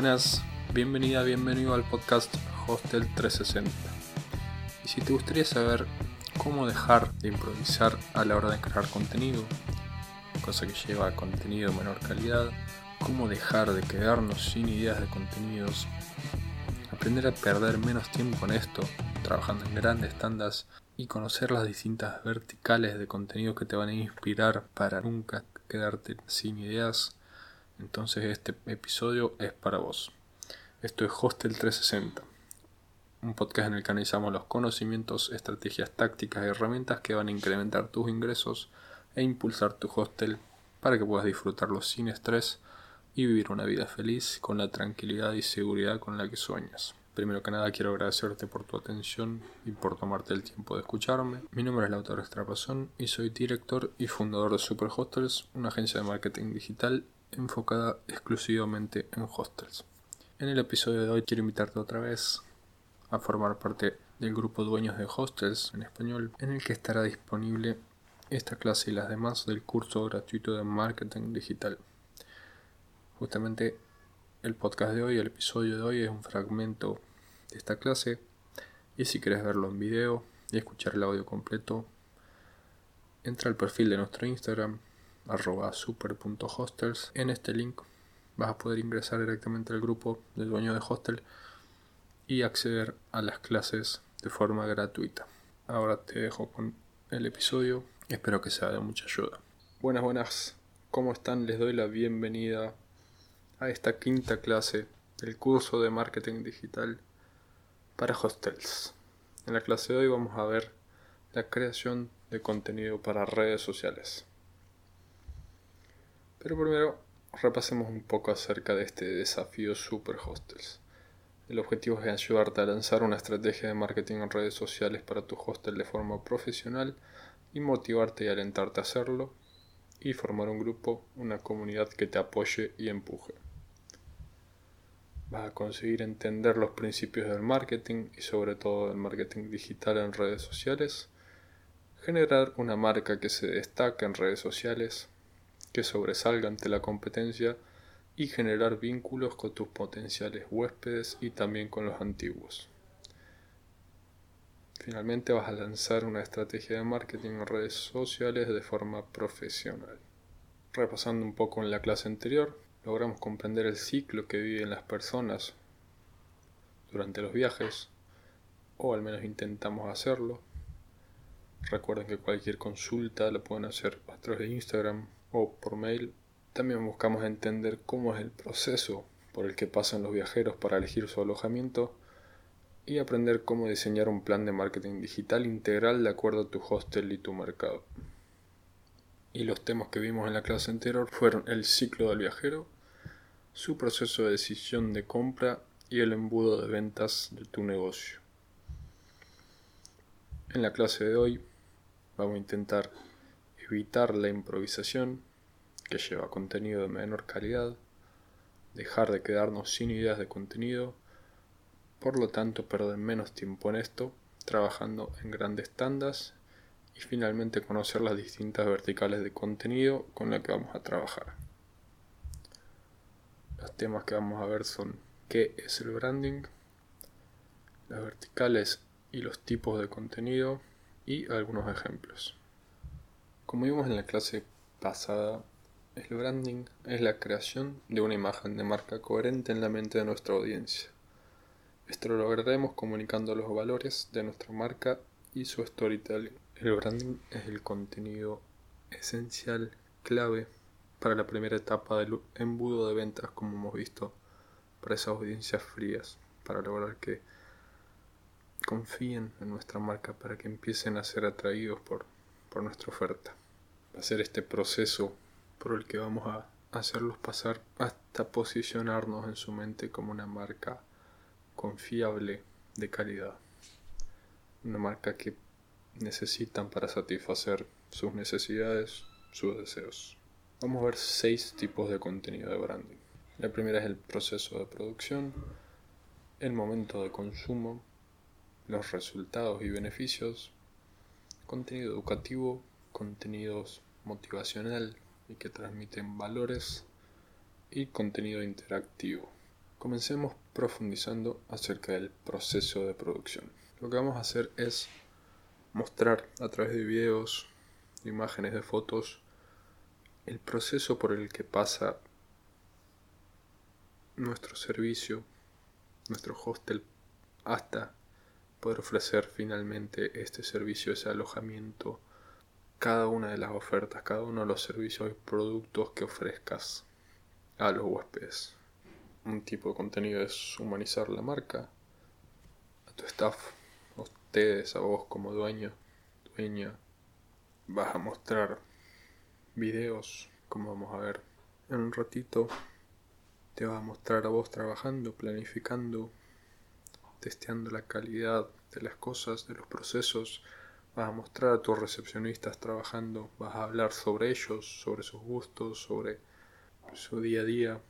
buenas, bienvenida, bienvenido al podcast Hostel 360. Y si te gustaría saber cómo dejar de improvisar a la hora de crear contenido, cosa que lleva a contenido de menor calidad, cómo dejar de quedarnos sin ideas de contenidos, aprender a perder menos tiempo en esto, trabajando en grandes tandas y conocer las distintas verticales de contenido que te van a inspirar para nunca quedarte sin ideas, entonces este episodio es para vos. Esto es Hostel 360, un podcast en el que analizamos los conocimientos, estrategias tácticas y herramientas que van a incrementar tus ingresos e impulsar tu hostel para que puedas disfrutarlo sin estrés y vivir una vida feliz con la tranquilidad y seguridad con la que sueñas. Primero que nada quiero agradecerte por tu atención y por tomarte el tiempo de escucharme. Mi nombre es Lautaro Extrapazón y soy director y fundador de Super Hostels, una agencia de marketing digital enfocada exclusivamente en hostels. En el episodio de hoy quiero invitarte otra vez a formar parte del grupo Dueños de Hostels en español, en el que estará disponible esta clase y las demás del curso gratuito de marketing digital. Justamente el podcast de hoy, el episodio de hoy es un fragmento de esta clase y si quieres verlo en video y escuchar el audio completo, entra al perfil de nuestro Instagram arroba super.hostels. En este link vas a poder ingresar directamente al grupo del dueño de hostel y acceder a las clases de forma gratuita. Ahora te dejo con el episodio, espero que sea de mucha ayuda. Buenas, buenas, ¿cómo están? Les doy la bienvenida a esta quinta clase del curso de marketing digital para hostels. En la clase de hoy vamos a ver la creación de contenido para redes sociales. Pero primero repasemos un poco acerca de este desafío Super Hostels. El objetivo es ayudarte a lanzar una estrategia de marketing en redes sociales para tu hostel de forma profesional y motivarte y alentarte a hacerlo y formar un grupo, una comunidad que te apoye y empuje vas a conseguir entender los principios del marketing y sobre todo del marketing digital en redes sociales, generar una marca que se destaque en redes sociales, que sobresalga ante la competencia y generar vínculos con tus potenciales huéspedes y también con los antiguos. Finalmente vas a lanzar una estrategia de marketing en redes sociales de forma profesional. Repasando un poco en la clase anterior, logramos comprender el ciclo que viven las personas durante los viajes, o al menos intentamos hacerlo. Recuerden que cualquier consulta la pueden hacer a través de Instagram o por mail. También buscamos entender cómo es el proceso por el que pasan los viajeros para elegir su alojamiento y aprender cómo diseñar un plan de marketing digital integral de acuerdo a tu hostel y tu mercado y los temas que vimos en la clase anterior fueron el ciclo del viajero, su proceso de decisión de compra y el embudo de ventas de tu negocio. En la clase de hoy vamos a intentar evitar la improvisación que lleva contenido de menor calidad, dejar de quedarnos sin ideas de contenido, por lo tanto perder menos tiempo en esto, trabajando en grandes tandas y finalmente conocer las distintas verticales de contenido con las que vamos a trabajar. Los temas que vamos a ver son qué es el branding, las verticales y los tipos de contenido y algunos ejemplos. Como vimos en la clase pasada, el branding es la creación de una imagen de marca coherente en la mente de nuestra audiencia. Esto lo lograremos comunicando los valores de nuestra marca y su storytelling. El branding es el contenido esencial, clave para la primera etapa del embudo de ventas, como hemos visto, para esas audiencias frías, para lograr que confíen en nuestra marca, para que empiecen a ser atraídos por, por nuestra oferta. Ser este proceso por el que vamos a hacerlos pasar hasta posicionarnos en su mente como una marca confiable de calidad. Una marca que necesitan para satisfacer sus necesidades, sus deseos. Vamos a ver seis tipos de contenido de branding. La primera es el proceso de producción, el momento de consumo, los resultados y beneficios, contenido educativo, contenidos motivacional y que transmiten valores y contenido interactivo. Comencemos profundizando acerca del proceso de producción. Lo que vamos a hacer es mostrar a través de videos, imágenes, de fotos, el proceso por el que pasa nuestro servicio, nuestro hostel, hasta poder ofrecer finalmente este servicio, ese alojamiento, cada una de las ofertas, cada uno de los servicios y productos que ofrezcas a los huéspedes. Un tipo de contenido es humanizar la marca, a tu staff, a ustedes, a vos como dueño, dueña. Vas a mostrar videos, como vamos a ver en un ratito. Te va a mostrar a vos trabajando, planificando, testeando la calidad de las cosas, de los procesos. Vas a mostrar a tus recepcionistas trabajando, vas a hablar sobre ellos, sobre sus gustos, sobre su día a día,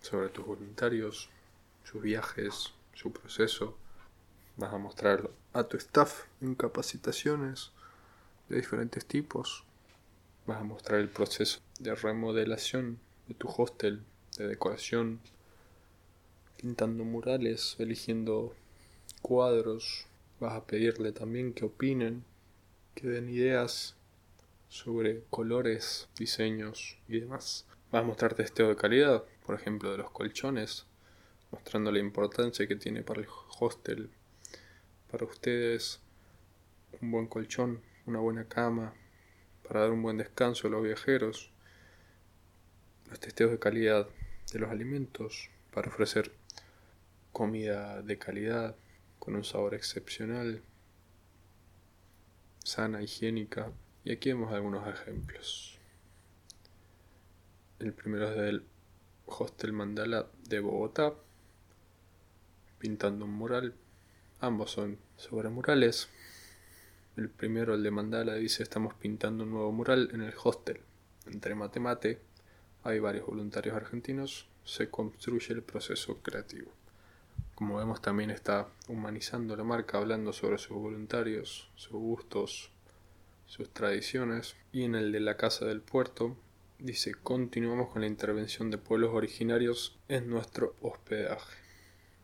sobre tus voluntarios, sus viajes, su proceso. Vas a mostrarlo a tu staff en capacitaciones de diferentes tipos. Vas a mostrar el proceso de remodelación de tu hostel, de decoración, pintando murales, eligiendo cuadros. Vas a pedirle también que opinen, que den ideas sobre colores, diseños y demás. Vas a mostrar testeo de calidad, por ejemplo, de los colchones, mostrando la importancia que tiene para el hostel, para ustedes, un buen colchón, una buena cama, para dar un buen descanso a los viajeros, los testeos de calidad de los alimentos, para ofrecer comida de calidad, con un sabor excepcional, sana, higiénica. Y aquí vemos algunos ejemplos. El primero es del Hostel Mandala de Bogotá, pintando un mural. Ambos son sobre murales. El primero, el de Mandala, dice estamos pintando un nuevo mural en el hostel. Entre mate mate, hay varios voluntarios argentinos, se construye el proceso creativo. Como vemos también está humanizando la marca, hablando sobre sus voluntarios, sus gustos, sus tradiciones. Y en el de la Casa del Puerto dice continuamos con la intervención de pueblos originarios en nuestro hospedaje.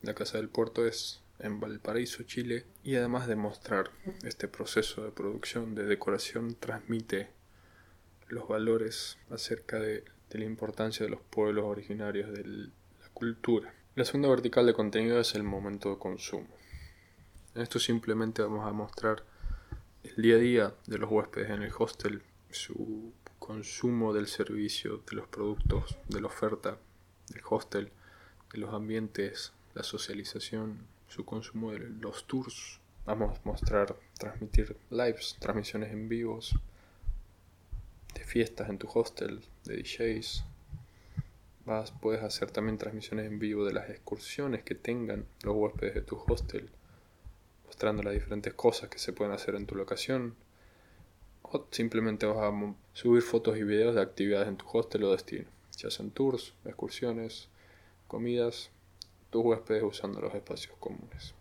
La Casa del Puerto es en Valparaíso, Chile, y además de mostrar este proceso de producción, de decoración, transmite los valores acerca de, de la importancia de los pueblos originarios, de la cultura. La segunda vertical de contenido es el momento de consumo. En esto simplemente vamos a mostrar el día a día de los huéspedes en el hostel, su consumo del servicio, de los productos, de la oferta del hostel, de los ambientes, la socialización, su consumo de los tours. Vamos a mostrar, transmitir lives, transmisiones en vivos, de fiestas en tu hostel, de DJs, Vas, puedes hacer también transmisiones en vivo de las excursiones que tengan los huéspedes de tu hostel, mostrando las diferentes cosas que se pueden hacer en tu locación. O simplemente vas a subir fotos y videos de actividades en tu hostel o destino, ya sean tours, excursiones, comidas, tus huéspedes usando los espacios comunes.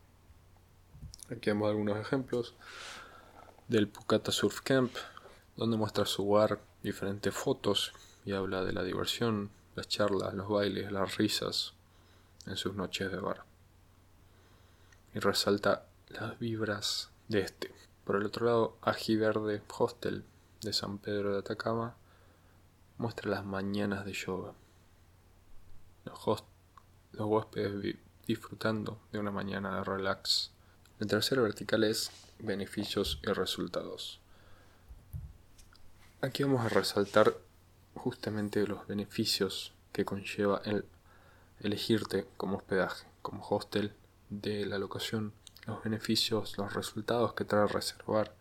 Aquí vemos algunos ejemplos del Pucata Surf Camp, donde muestra su bar diferentes fotos y habla de la diversión, las charlas, los bailes, las risas en sus noches de bar. Y resalta las vibras de este. Por el otro lado, Aji Verde Hostel de San Pedro de Atacama muestra las mañanas de yoga. Los, los huéspedes disfrutando de una mañana de relax. El tercero vertical es beneficios y resultados. Aquí vamos a resaltar justamente los beneficios que conlleva el elegirte como hospedaje, como hostel de la locación, los beneficios, los resultados que trae reservar,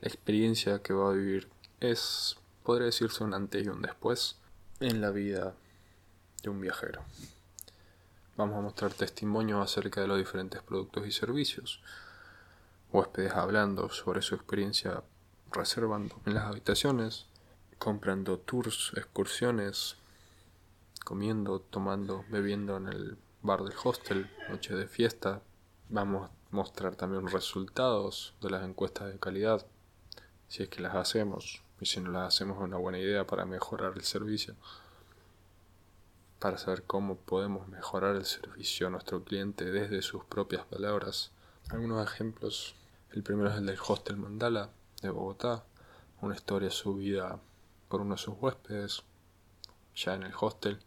la experiencia que va a vivir. Es, podría decirse, un antes y un después en la vida de un viajero. Vamos a mostrar testimonios acerca de los diferentes productos y servicios, huéspedes hablando sobre su experiencia reservando en las habitaciones, comprando tours, excursiones, comiendo, tomando, bebiendo en el bar del hostel, noche de fiesta. Vamos a mostrar también resultados de las encuestas de calidad, si es que las hacemos, y si no las hacemos es una buena idea para mejorar el servicio. para saber cómo podemos mejorar el servicio a nuestro cliente desde sus propias palabras. Algunos ejemplos. El primero es el del Hostel Mandala de Bogotá, una historia subida por uno de sus huéspedes, ya en el hostel,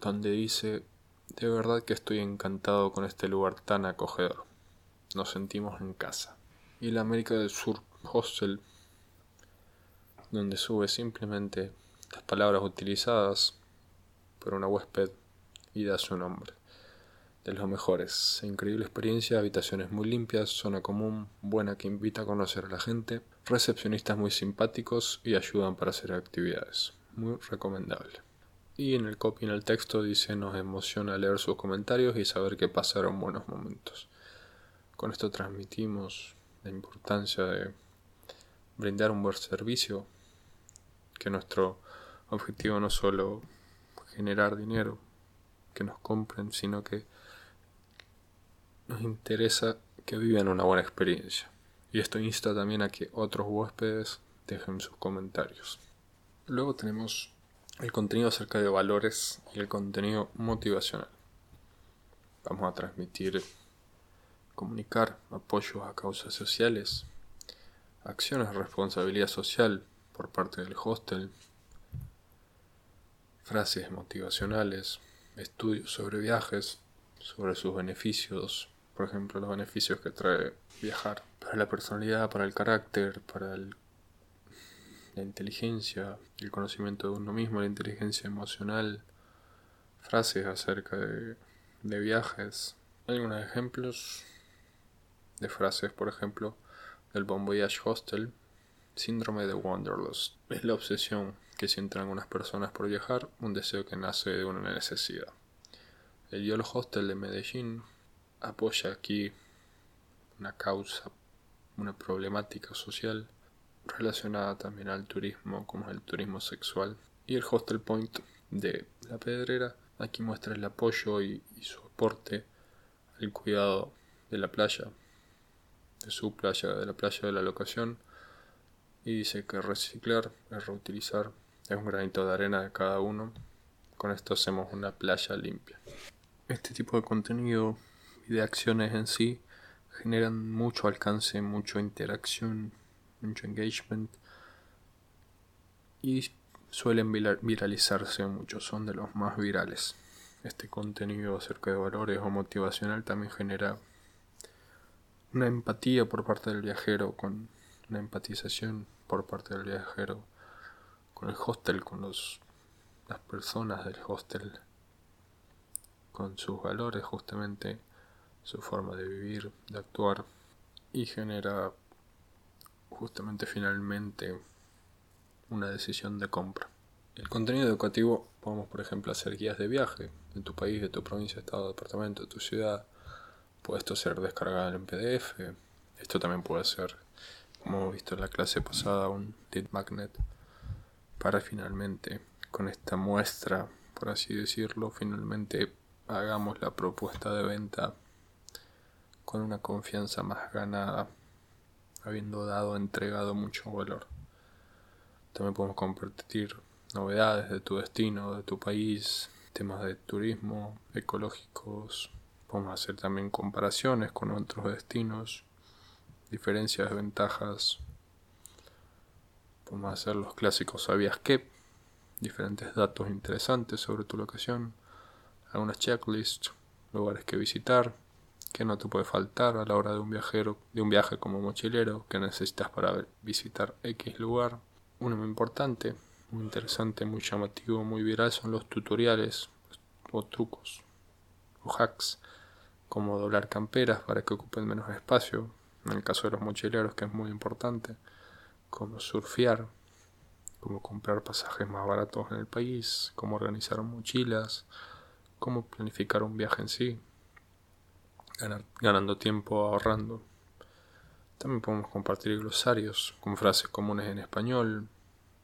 donde dice, de verdad que estoy encantado con este lugar tan acogedor. Nos sentimos en casa. Y la América del Sur Hostel, donde sube simplemente las palabras utilizadas por una huésped y da su nombre. De los mejores, increíble experiencia, habitaciones muy limpias, zona común, buena que invita a conocer a la gente, recepcionistas muy simpáticos y ayudan para hacer actividades. Muy recomendable. Y en el copy en el texto dice nos emociona leer sus comentarios y saber que pasaron buenos momentos. Con esto transmitimos la importancia de brindar un buen servicio, que nuestro objetivo no solo generar dinero, que nos compren, sino que nos interesa que vivan una buena experiencia. Y esto insta también a que otros huéspedes dejen sus comentarios. Luego tenemos el contenido acerca de valores y el contenido motivacional. Vamos a transmitir, comunicar apoyos a causas sociales, acciones de responsabilidad social por parte del hostel, frases motivacionales, estudios sobre viajes, sobre sus beneficios, por ejemplo, los beneficios que trae viajar para la personalidad, para el carácter, para la inteligencia, el conocimiento de uno mismo, la inteligencia emocional, frases acerca de, de viajes. Algunos ejemplos de frases, por ejemplo, del Bon Voyage Hostel, síndrome de Wanderlust. Es la obsesión que sienten algunas personas por viajar, un deseo que nace de una necesidad. El YOLO Hostel de Medellín apoya aquí una causa, una problemática social relacionada también al turismo, como el turismo sexual. Y el Hostel Point de La Pedrera aquí muestra el apoyo y, y su aporte al cuidado de la playa, de su playa, de la playa de la locación. Y dice que reciclar es reutilizar es un granito de arena de cada uno. Con esto hacemos una playa limpia. Este tipo de contenido y de acciones en sí generan mucho alcance, mucha interacción, mucho engagement y suelen viralizarse mucho, son de los más virales. Este contenido acerca de valores o motivacional también genera una empatía por parte del viajero, con una empatización por parte del viajero con el hostel, con los, las personas del hostel, con sus valores justamente, su forma de vivir, de actuar y genera justamente finalmente una decisión de compra. El contenido educativo podemos por ejemplo hacer guías de viaje de tu país, de tu provincia, estado, departamento, de tu ciudad. Puede esto ser descargado en PDF. Esto también puede ser, como hemos visto en la clase pasada, un lead magnet para finalmente, con esta muestra, por así decirlo, finalmente hagamos la propuesta de venta con una confianza más ganada, habiendo dado, entregado mucho valor. También podemos compartir novedades de tu destino, de tu país, temas de turismo, ecológicos. Podemos hacer también comparaciones con otros destinos, diferencias, ventajas, Podemos hacer los clásicos sabías qué, diferentes datos interesantes sobre tu locación, algunas checklists, lugares que visitar, que no te puede faltar a la hora de un viajero, de un viaje como mochilero, que necesitas para visitar X lugar. Uno muy importante, muy interesante, muy llamativo, muy viral son los tutoriales o trucos o hacks, como doblar camperas para que ocupen menos espacio, en el caso de los mochileros que es muy importante como surfear, cómo comprar pasajes más baratos en el país, cómo organizar mochilas, cómo planificar un viaje en sí, ganando tiempo ahorrando. También podemos compartir glosarios con frases comunes en español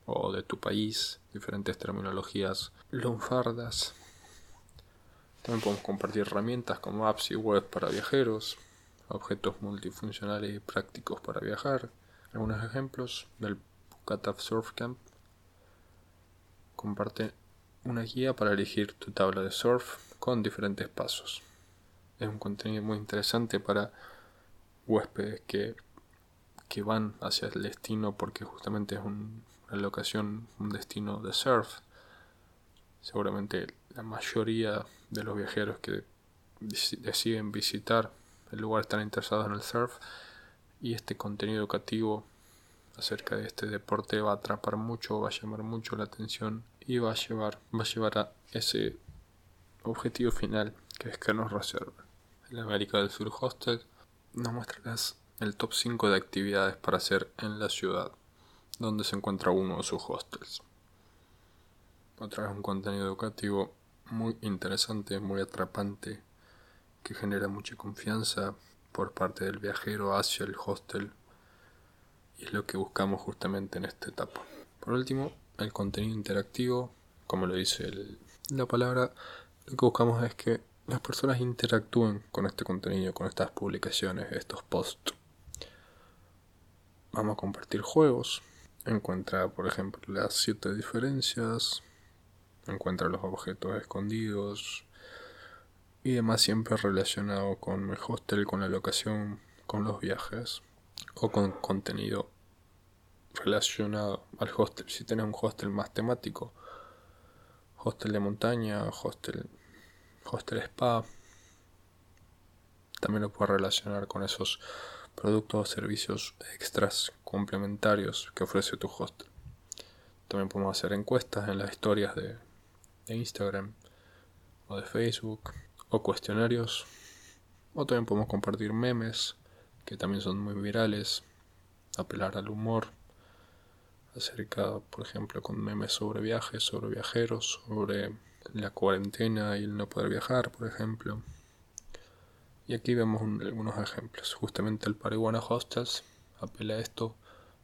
o de tu país, diferentes terminologías lunfardas. También podemos compartir herramientas como apps y web para viajeros, objetos multifuncionales y prácticos para viajar, algunos ejemplos del Pukataf Surf Camp. Comparte una guía para elegir tu tabla de surf con diferentes pasos. Es un contenido muy interesante para huéspedes que, que van hacia el destino porque justamente es una locación, un destino de surf. Seguramente la mayoría de los viajeros que deciden visitar el lugar están interesados en el surf y este contenido educativo acerca de este deporte va a atrapar mucho, va a llamar mucho la atención y va a llevar, va a, llevar a ese objetivo final que es que nos reserva. El América del Sur Hostel nos muestra el top 5 de actividades para hacer en la ciudad, donde se encuentra uno de sus hostels. Otra vez un contenido educativo muy interesante, muy atrapante, que genera mucha confianza por parte del viajero hacia el hostel y es lo que buscamos justamente en esta etapa. Por último, el contenido interactivo, como lo dice la palabra, lo que buscamos es que las personas interactúen con este contenido, con estas publicaciones, estos posts. Vamos a compartir juegos. Encuentra, por ejemplo, las siete diferencias. Encuentra los objetos escondidos. Y demás siempre relacionado con el hostel, con la locación, con los viajes o con contenido relacionado al hostel. Si tenés un hostel más temático, hostel de montaña, hostel, hostel spa, también lo puedes relacionar con esos productos o servicios extras complementarios que ofrece tu hostel. También podemos hacer encuestas en las historias de, de Instagram o de Facebook o cuestionarios. O también podemos compartir memes que también son muy virales, apelar al humor, acerca, por ejemplo, con memes sobre viajes, sobre viajeros, sobre la cuarentena y el no poder viajar, por ejemplo. Y aquí vemos algunos ejemplos. Justamente el Paraguana Hostels apela esto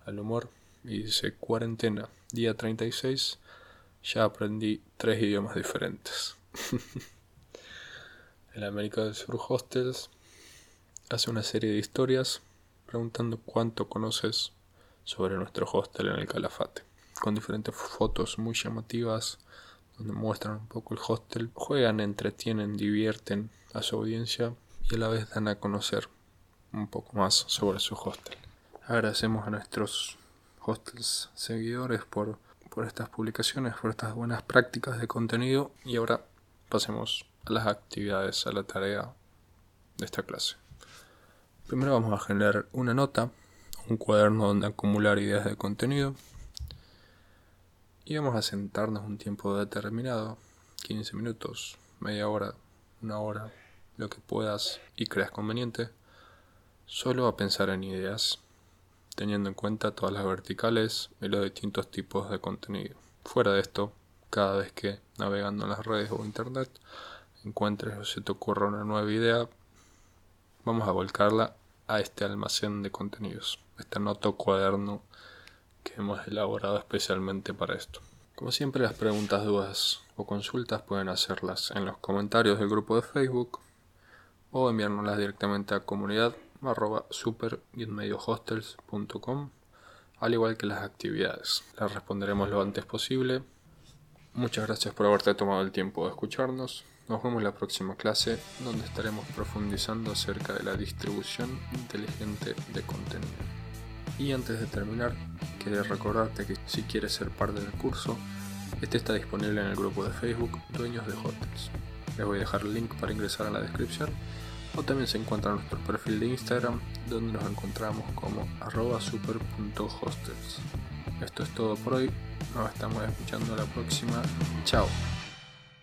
al humor y dice cuarentena, día 36, ya aprendí tres idiomas diferentes. el América del Sur Hostels hace una serie de historias preguntando cuánto conoces sobre nuestro hostel en el Calafate, con diferentes fotos muy llamativas donde muestran un poco el hostel, juegan, entretienen, divierten a su audiencia y a la vez dan a conocer un poco más sobre su hostel. Agradecemos a nuestros hostels seguidores por, por estas publicaciones, por estas buenas prácticas de contenido y ahora pasemos a las actividades, a la tarea de esta clase. Primero vamos a generar una nota, un cuaderno donde acumular ideas de contenido. Y vamos a sentarnos un tiempo determinado, 15 minutos, media hora, una hora, lo que puedas y creas conveniente, solo a pensar en ideas, teniendo en cuenta todas las verticales y los distintos tipos de contenido. Fuera de esto, cada vez que navegando en las redes o internet encuentres o se te ocurra una nueva idea, vamos a volcarla a este almacén de contenidos, este noto cuaderno que hemos elaborado especialmente para esto. Como siempre, las preguntas, dudas o consultas pueden hacerlas en los comentarios del grupo de Facebook o enviárnoslas directamente a comunidad arroba super al igual que las actividades. Las responderemos lo antes posible. Muchas gracias por haberte tomado el tiempo de escucharnos. Nos vemos en la próxima clase donde estaremos profundizando acerca de la distribución inteligente de contenido. Y antes de terminar, quería recordarte que si quieres ser parte del curso, este está disponible en el grupo de Facebook Dueños de Hotels. Les voy a dejar el link para ingresar a la descripción o también se encuentra nuestro perfil de Instagram donde nos encontramos como arroba super.hostels. Esto es todo por hoy, nos estamos escuchando la próxima, chao.